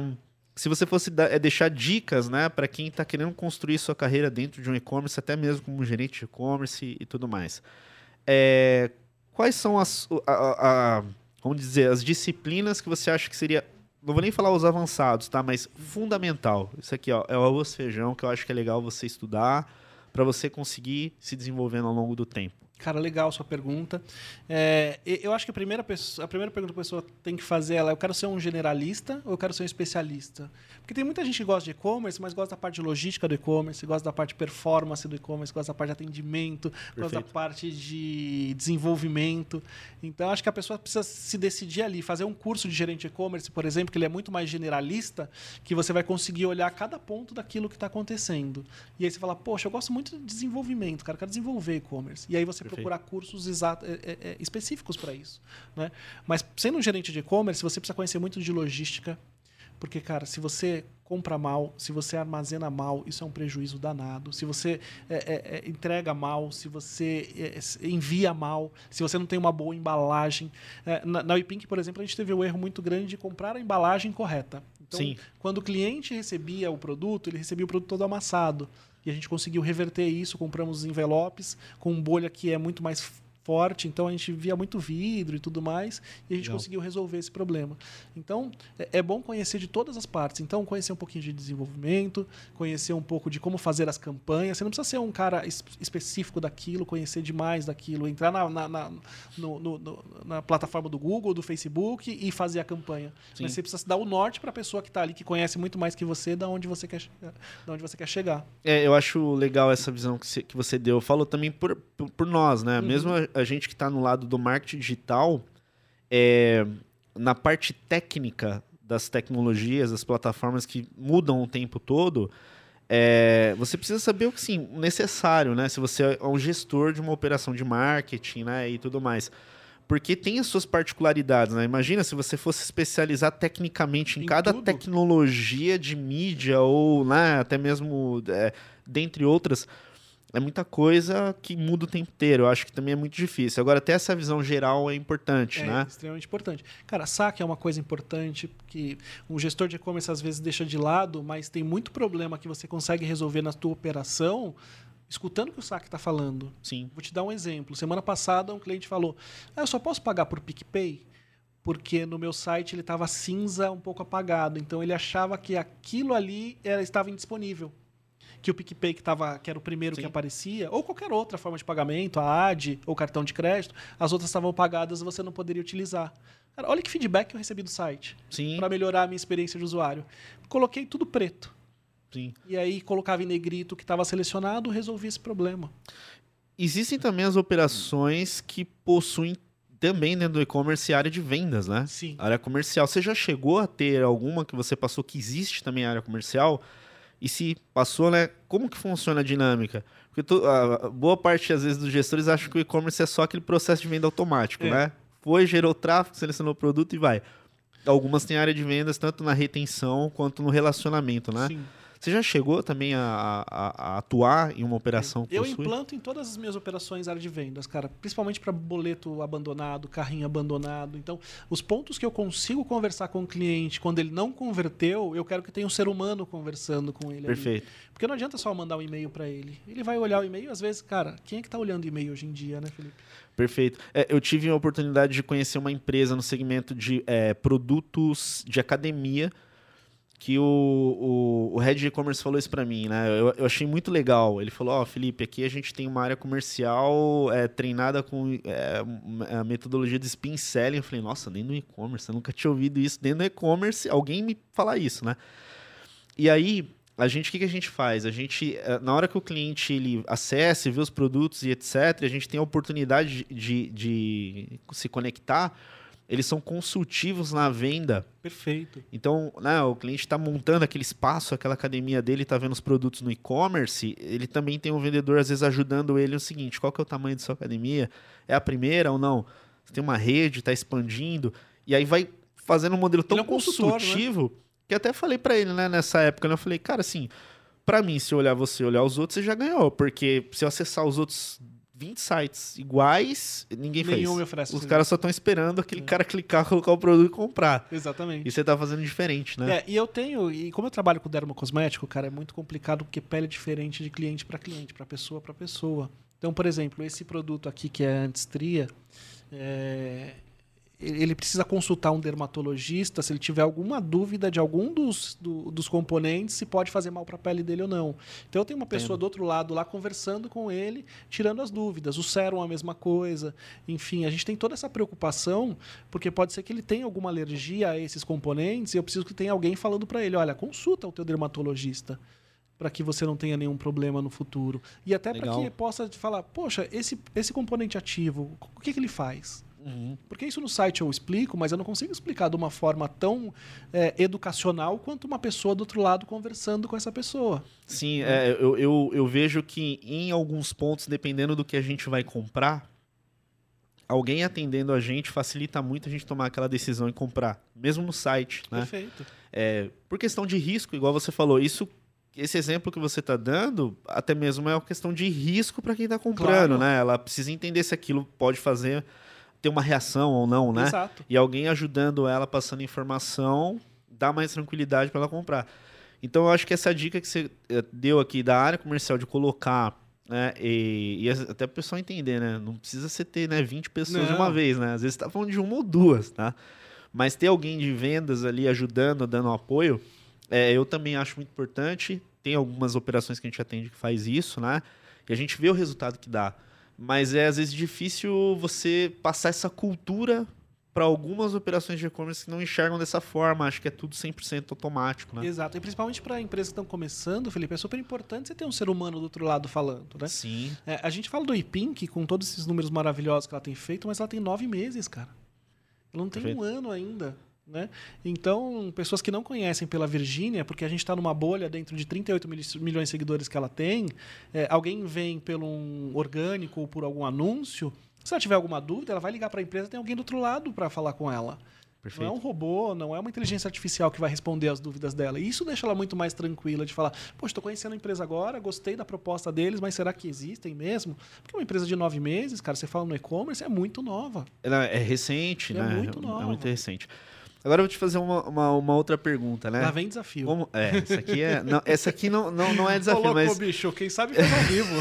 se você fosse é, deixar dicas, né, para quem está querendo construir sua carreira dentro de um e-commerce, até mesmo como gerente de e-commerce e tudo mais, é, quais são as, a, a, a, dizer, as disciplinas que você acha que seria, não vou nem falar os avançados, tá, mas fundamental. Isso aqui, ó, é o arroz feijão que eu acho que é legal você estudar para você conseguir se desenvolvendo ao longo do tempo. Cara, legal sua pergunta. É, eu acho que a primeira, pessoa, a primeira pergunta que a pessoa tem que fazer é: eu quero ser um generalista ou eu quero ser um especialista? Porque tem muita gente que gosta de e-commerce, mas gosta da parte de logística do e-commerce, gosta da parte de performance do e-commerce, gosta da parte de atendimento, Perfeito. gosta da parte de desenvolvimento. Então, acho que a pessoa precisa se decidir ali, fazer um curso de gerente de e-commerce, por exemplo, que ele é muito mais generalista, que você vai conseguir olhar cada ponto daquilo que está acontecendo. E aí você fala: poxa, eu gosto muito de desenvolvimento, cara, eu quero desenvolver e-commerce. E aí você Perfeito. procurar cursos exato, é, é, é, específicos para isso. Né? Mas sendo um gerente de e-commerce, você precisa conhecer muito de logística, Porque, cara, se você compra mal, se você armazena mal, isso é um prejuízo danado. Se você é, é, é entrega mal, se você é, envia mal, se você não tem uma boa embalagem. É, na, na WePink, por exemplo, a gente teve o um erro muito grande de comprar a embalagem correta. Então, Sim. quando o cliente recebia o produto, ele recebia o produto todo amassado. E a gente conseguiu reverter isso, compramos envelopes com bolha que é muito mais forte, então a gente via muito vidro e tudo mais, e a gente conseguiu resolver esse problema. Então, é, é, bom conhecer de todas as partes. Então, conhecer um pouquinho de desenvolvimento, conhecer um pouco de como fazer as campanhas. Você não precisa ser um cara es específico daquilo, conhecer demais daquilo, entrar na, na, na, no, no, na plataforma do Google, do Facebook e fazer a campanha. Sim. Mas você precisa dar o norte para a pessoa que está ali, que conhece muito mais que você, da onde você quer, da onde você quer chegar. É, eu acho legal essa visão que você, que você deu. Falou também por, por, por nós, né? Uhum. Mesmo a, gente que está no lado do marketing digital, é, na parte técnica das tecnologias, das plataformas que mudam o tempo todo, é, você precisa saber o que sim, necessário, né? Se você é um gestor de uma operação de marketing, né, e tudo mais. Porque tem as suas particularidades, né? Imagina se você fosse especializar tecnicamente em, em cada tudo. tecnologia de mídia ou, né, até mesmo é, dentre outras é muita coisa que muda o tempo inteiro. Eu acho que também é muito difícil. Agora, ter essa visão geral é importante, é, né? É extremamente importante. Cara, saque é uma coisa importante que um gestor de e-commerce às vezes deixa de lado, mas tem muito problema que você consegue resolver na tua operação escutando o que o saque está falando. Sim. Vou te dar um exemplo. Semana passada, um cliente falou: ah, eu só posso pagar por PicPay? Porque no meu site ele estava cinza, um pouco apagado. Então ele achava que aquilo ali era, estava indisponível que o PicPay, que, tava, que era o primeiro Sim. que aparecia, ou qualquer outra forma de pagamento, a AD ou cartão de crédito, as outras estavam pagadas e você não poderia utilizar. Cara, olha que feedback eu recebi do site para melhorar a minha experiência de usuário. Coloquei tudo preto. Sim. E aí colocava em negrito o que estava selecionado, resolvi esse problema. Existem também as operações que possuem também dentro do e-commerce área de vendas, né? Sim. Área comercial. Você já chegou a ter alguma que você passou que existe também área comercial? E se passou, né? Como que funciona a dinâmica? Porque tu, a boa parte, às vezes, dos gestores acham que o e-commerce é só aquele processo de venda automático, é. né? Foi, gerou tráfego, selecionou o produto e vai. Algumas têm área de vendas tanto na retenção quanto no relacionamento, né? Sim. Você já chegou também a, a, a atuar em uma operação Eu possui? implanto em todas as minhas operações área de vendas, cara. Principalmente para boleto abandonado, carrinho abandonado. Então, os pontos que eu consigo conversar com o cliente quando ele não converteu, eu quero que tenha um ser humano conversando com ele. Perfeito. Ali. Porque não adianta só mandar um e-mail para ele. Ele vai olhar o e-mail, às vezes, cara, quem é que está olhando e-mail hoje em dia, né, Felipe? Perfeito. É, eu tive a oportunidade de conhecer uma empresa no segmento de é, produtos de academia que o, o, o head de e-commerce falou isso para mim, né? Eu, eu, achei muito legal. Ele falou: Ó, oh, Felipe, aqui a gente tem uma área comercial é, treinada com é, a metodologia de spin selling. Eu falei: Nossa, nem no e-commerce, eu nunca tinha ouvido isso. Dentro do e-commerce, alguém me falar isso, né? E aí, a gente, o que, que a gente faz? A gente, é, na hora que o cliente ele acessa, vê os produtos e etc., a gente tem a oportunidade de, de, de se conectar eles são consultivos na venda. Perfeito. Então, né, o cliente está montando aquele espaço, aquela academia dele, está vendo os produtos no e-commerce, ele também tem um vendedor, às vezes, ajudando ele o seguinte, qual que é o tamanho da sua academia? É a primeira ou não? Você tem uma rede, está expandindo, e aí vai fazendo um modelo tão é um né? consultivo, né? que até falei para ele, né, nessa época, né, eu falei, cara, assim, para mim, se eu olhar você olhar os outros, você já ganhou, porque se eu acessar os outros 20 sites iguais, ninguém Nenhum fez. me oferece. Os caras só estão esperando aquele é. cara clicar, colocar o produto e comprar. Exatamente. E você tá fazendo diferente, né? É, e eu tenho, e como eu trabalho com dermocosmético, cara, é muito complicado porque pele é diferente de cliente para cliente, para pessoa para pessoa. Então, por exemplo, esse produto aqui que é a antistria, é, ele precisa consultar um dermatologista se ele tiver alguma dúvida de algum dos, do, dos componentes, se pode fazer mal para a pele dele ou não. Então eu tenho uma pessoa Entendo. do outro lado lá conversando com ele, tirando as dúvidas. O sérum é a mesma coisa. Enfim, a gente tem toda essa preocupação, porque pode ser que ele tenha alguma alergia a esses componentes e eu preciso que tenha alguém falando para ele, olha, consulta o teu dermatologista para que você não tenha nenhum problema no futuro. E até para que possa falar, poxa, esse, esse componente ativo, o que, que ele faz? Uhum. Porque isso no site eu explico, mas eu não consigo explicar de uma forma tão é, educacional quanto uma pessoa do outro lado conversando com essa pessoa. Sim, é, eu, eu, eu vejo que em alguns pontos, dependendo do que a gente vai comprar, alguém atendendo a gente facilita muito a gente tomar aquela decisão e comprar, mesmo no site, né? Perfeito. É, por questão de risco, igual você falou, isso esse exemplo que você está dando, até mesmo é uma questão de risco para quem está comprando, claro. né? Ela precisa entender se aquilo pode fazer ter uma reação ou não, né? Exato. E alguém ajudando ela, passando informação, dá mais tranquilidade para ela comprar. Então eu acho que essa dica que você eh, deu aqui da área comercial de colocar né? E, e, até o pessoal entender, né? Não precisa você ter né, 20 pessoas não. de uma vez, né? Às vezes você tá falando de uma ou duas, tá? Mas ter alguém de vendas ali ajudando, dando apoio, é, eu também acho muito importante. Tem algumas operações que a gente atende que faz isso, né? E a gente vê o resultado que dá. Mas é às vezes difícil você passar essa cultura para algumas operações de e-commerce que não enxergam dessa forma, acho que é tudo 100% automático, né? Exato, e principalmente para empresas que estão começando, Felipe, é super importante você ter um ser humano do outro lado falando, né? Sim. É, a gente fala do IPINC com todos esses números maravilhosos que ela tem feito, mas ela tem nove meses, cara. Ela não tem Perfeito. um ano ainda. Né? Então, pessoas que não conhecem pela Virgínia, porque a gente está numa bolha dentro de 38 milhões de seguidores que ela tem, é, alguém vem pelo um orgânico ou por algum anúncio, se ela tiver alguma dúvida, ela vai ligar para a empresa, tem alguém do outro lado para falar com ela. Perfeito. Não é um robô, não é uma inteligência artificial que vai responder as dúvidas dela. E isso deixa ela muito mais tranquila de falar: Poxa, estou conhecendo a empresa agora, gostei da proposta deles, mas será que existem mesmo? Porque uma empresa de nove meses, cara, você fala no e-commerce, é muito nova. Ela é recente, é né? Muito nova. É muito recente. Agora eu vou te fazer uma, uma, uma, outra pergunta, né? Lá vem desafio. Como, é, essa aqui, é, não, essa aqui não, não, não é desafio, Ô, mas... bicho, quem sabe faz ao vivo.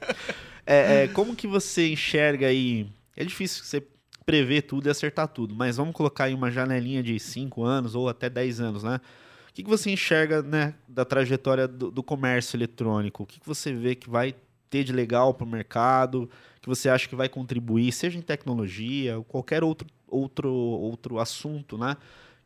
*laughs* é, é, como que você enxerga aí é difícil você prever tudo e acertar tudo, mas vamos colocar aí uma janelinha de 5 anos ou até 10 anos, né? O que, que você enxerga né, da trajetória do, do comércio eletrônico? O que, que você vê que vai ter de legal para o mercado, que você acha que vai contribuir, seja em tecnologia ou qualquer outro, outro, outro assunto, né?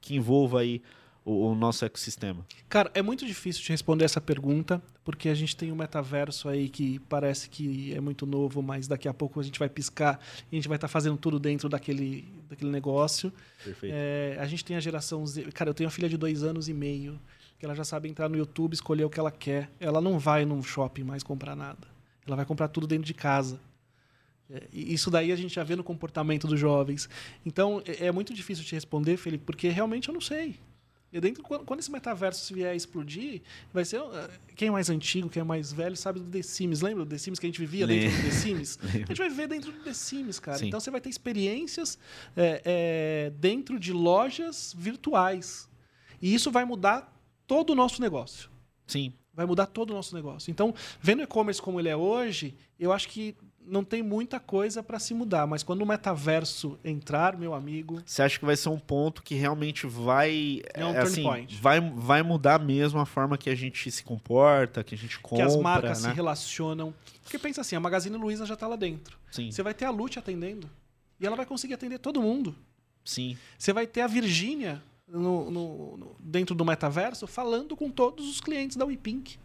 Que envolva aí o, o, nosso ecossistema? Cara, é muito difícil te responder essa pergunta, porque a gente tem um metaverso aí que parece que é muito novo, mas daqui a pouco a gente vai piscar e a gente vai estar tá fazendo tudo dentro daquele, daquele negócio. Perfeito. É, a gente tem a geração Z. Cara, eu tenho uma filha de dois anos e meio, que ela já sabe entrar no YouTube, escolher o que ela quer. Ela não vai num shopping mais comprar nada. Ela vai comprar tudo dentro de casa. É, isso daí a gente já vê no comportamento dos jovens. Então, é, é muito difícil te responder, Felipe, porque realmente eu não sei. E dentro, quando esse metaverso vier a explodir, vai ser. Eh, quem é mais antigo, quem é mais velho, sabe do The Sims. Lembra do The Sims que a gente vivia dentro do The Sims? *laughs* a gente vai viver dentro do The Sims, cara. Sim. Então você vai ter experiências é, é, dentro de lojas virtuais. E isso vai mudar todo o nosso negócio. Sim. Vai mudar todo o nosso negócio. Então, vendo o e-commerce como ele é hoje, eu acho que não tem muita coisa para se mudar, mas quando o metaverso entrar, meu amigo. Você acha que vai ser um ponto que realmente vai. É um é, assim, point. Vai, vai mudar mesmo a forma que a gente se comporta, que a gente compra. Que as marcas né? se relacionam. Porque pensa assim, a Magazine Luiza já está lá dentro. Sim. Você vai ter a Lute atendendo. E ela vai conseguir atender todo mundo. Sim. Você vai ter a Virgínia no, no, no, dentro do metaverso falando com todos os clientes da WePink.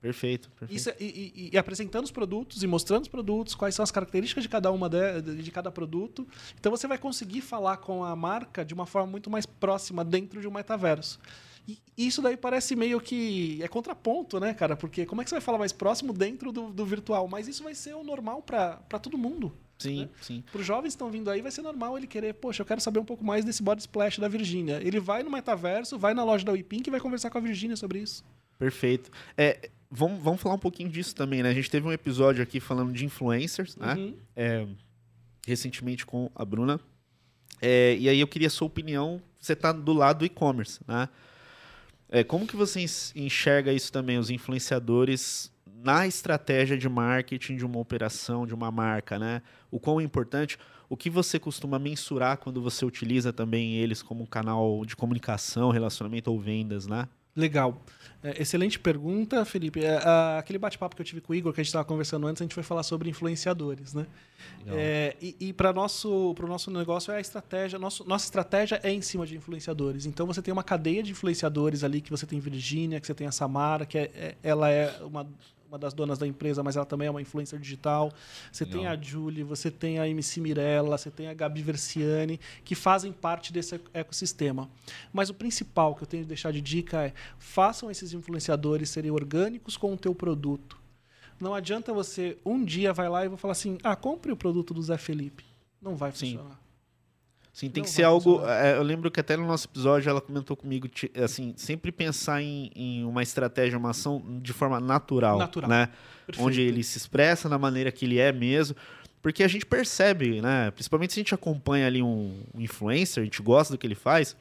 Perfeito. perfeito. Isso, e, e, e, apresentando os produtos e mostrando os produtos, quais são as características de cada uma de, de, cada produto. Então você vai conseguir falar com a marca de uma forma muito mais próxima dentro de um metaverso. E isso daí parece meio que é contraponto, né, cara? Porque como é que você vai falar mais próximo dentro do, do virtual? Mas isso vai ser o normal para todo mundo. Sim, né? sim. Para os jovens que estão vindo aí, vai ser normal ele querer, poxa, eu quero saber um pouco mais desse body splash da Virgínia. Ele vai no metaverso, vai na loja da WePink e vai conversar com a Virgínia sobre isso. Perfeito. É, vamos, vamos falar um pouquinho disso também, né? A gente teve um episódio aqui falando de influencers, né? Uhum. É, recentemente com a Bruna. É, e aí eu queria a sua opinião. Você está do lado do e-commerce, né? É, como que você enxerga isso também, os influenciadores na estratégia de marketing de uma operação, de uma marca, né? O quão é importante, o que você costuma mensurar quando você utiliza também eles como um canal de comunicação, relacionamento ou vendas, né? Legal. É, excelente pergunta, Felipe. É, aquele bate-papo que eu tive com o Igor, que a gente estava conversando antes, a gente foi falar sobre influenciadores, né? É, e, e para nosso o nosso negócio é a estratégia. Nosso, nossa estratégia é em cima de influenciadores. Então você tem uma cadeia de influenciadores ali, que você tem Virgínia, que você tem a Samara, que é, é ela é uma uma das donas da empresa, mas ela também é uma influencer digital. Você Legal. tem a Julie, você tem a MC Mirella, você tem a Gabi Versiani, que fazem parte desse ecossistema. Mas o principal que eu tenho que deixar de dica é façam esses influenciadores serem orgânicos com o teu produto. Não adianta você um dia vai lá e vou falar assim: "Ah, compre o produto do Zé Felipe". Não vai funcionar. Sim. Sim, tem que ser algo. É, eu lembro que até no nosso episódio ela comentou comigo, assim, sempre pensar em, em uma estratégia, uma ação de forma natural. Natural. Né? Perfeito. Onde ele se expressa da maneira que ele é mesmo. Porque a gente percebe, né? Principalmente se a gente acompanha ali um, um influencer, a gente gosta do que ele faz,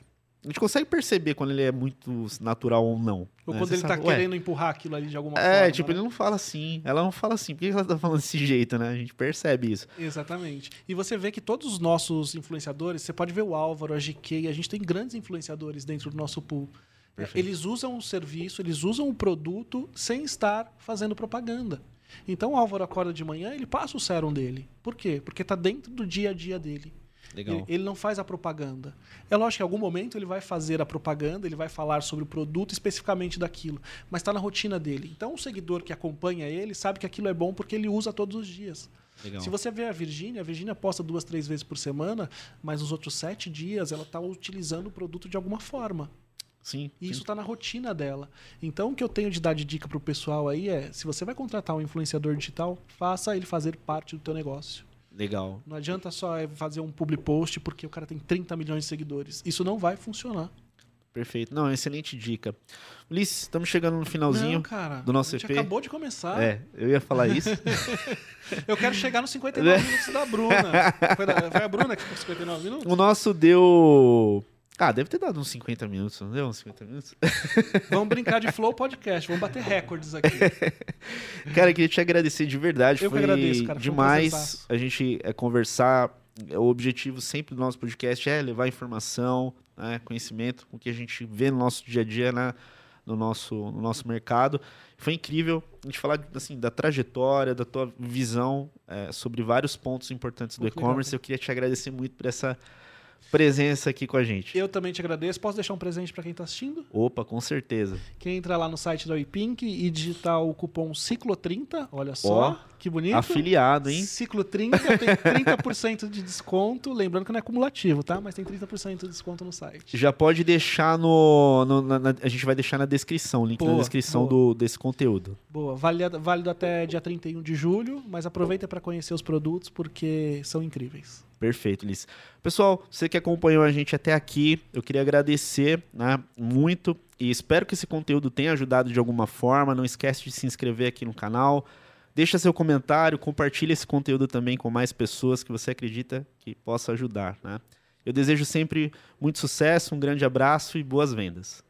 a gente consegue perceber quando ele é muito natural ou não. Ou né? quando Você ele tá sabe, tá querendo empurrar aquilo ali de alguma é, forma. É, tipo, né? ele não fala assim. Ela não fala assim. Por que ela tá falando desse jeito, né? A gente percebe isso. Exatamente. E você vê que todos os nossos influenciadores, você pode ver o Álvaro, a GK, a gente tem grandes influenciadores dentro do nosso pool. Perfeito. Eles usam o serviço, eles usam o produto sem estar fazendo propaganda. Então o Álvaro acorda de manhã, ele passa o sérum dele. Por quê? Porque está dentro do dia a dia dele. Legal. Ele, não faz a propaganda. É lógico que em algum momento ele vai fazer a propaganda, ele vai falar sobre o produto especificamente daquilo, mas está na rotina dele. Então o seguidor que acompanha ele sabe que aquilo é bom porque ele usa todos os dias. Legal. Se você vê a Virgínia, a Virgínia posta duas, três vezes por semana, mas os outros sete dias ela está utilizando o produto de alguma forma. Sim. E isso está na rotina dela. Então, o que eu tenho de dar de dica para o pessoal aí é: se você vai contratar um influenciador digital, faça ele fazer parte do teu negócio. Legal. Não adianta só fazer um public post porque o cara tem 30 milhões de seguidores. Isso não vai funcionar. Perfeito. Não, excelente dica. Ulisses, estamos chegando no finalzinho não, cara, do nosso EP. acabou de começar. É, eu ia falar isso. *laughs* eu quero chegar nos 59 *laughs* minutos da Bruna. Foi a Bruna que ficou 59 minutos? O nosso deu ah, deve ter dado uns 50 minutos, não deu uns 50 minutos? *laughs* Vamos brincar de Flow Podcast, vamos bater recordes aqui. *laughs* cara, queria te agradecer de verdade. Eu Foi que agradeço, cara. demais um a gente é, conversar. O objetivo sempre do nosso podcast é levar informação, né, conhecimento, o que a gente vê no nosso dia a dia, né, no, nosso, no nosso mercado. Foi incrível a gente falar assim, da trajetória, da tua visão é, sobre vários pontos importantes do e-commerce. Eu queria te agradecer muito por essa presença aqui com a gente. Eu também te agradeço. Posso deixar um presente para quem está assistindo? Opa, com certeza. Quem entrar lá no site da WePink e digitar o cupom Ciclo30, olha só, oh, que bonito. Afiliado, hein? Ciclo30 tem 30% de desconto. Lembrando que não é cumulativo, tá? Mas tem 30% de desconto no site. Já pode deixar no. no na, na, a gente vai deixar na descrição, link boa, na descrição do, desse conteúdo. Boa. Válido, válido até dia 31 de julho, mas aproveita para conhecer os produtos porque são incríveis. Perfeito, Liz. Pessoal, você que acompanhou a gente até aqui, eu queria agradecer né, muito e espero que esse conteúdo tenha ajudado de alguma forma. Não esquece de se inscrever aqui no canal. Deixa seu comentário, compartilhe esse conteúdo também com mais pessoas que você acredita que possa ajudar. Né? Eu desejo sempre muito sucesso, um grande abraço e boas vendas.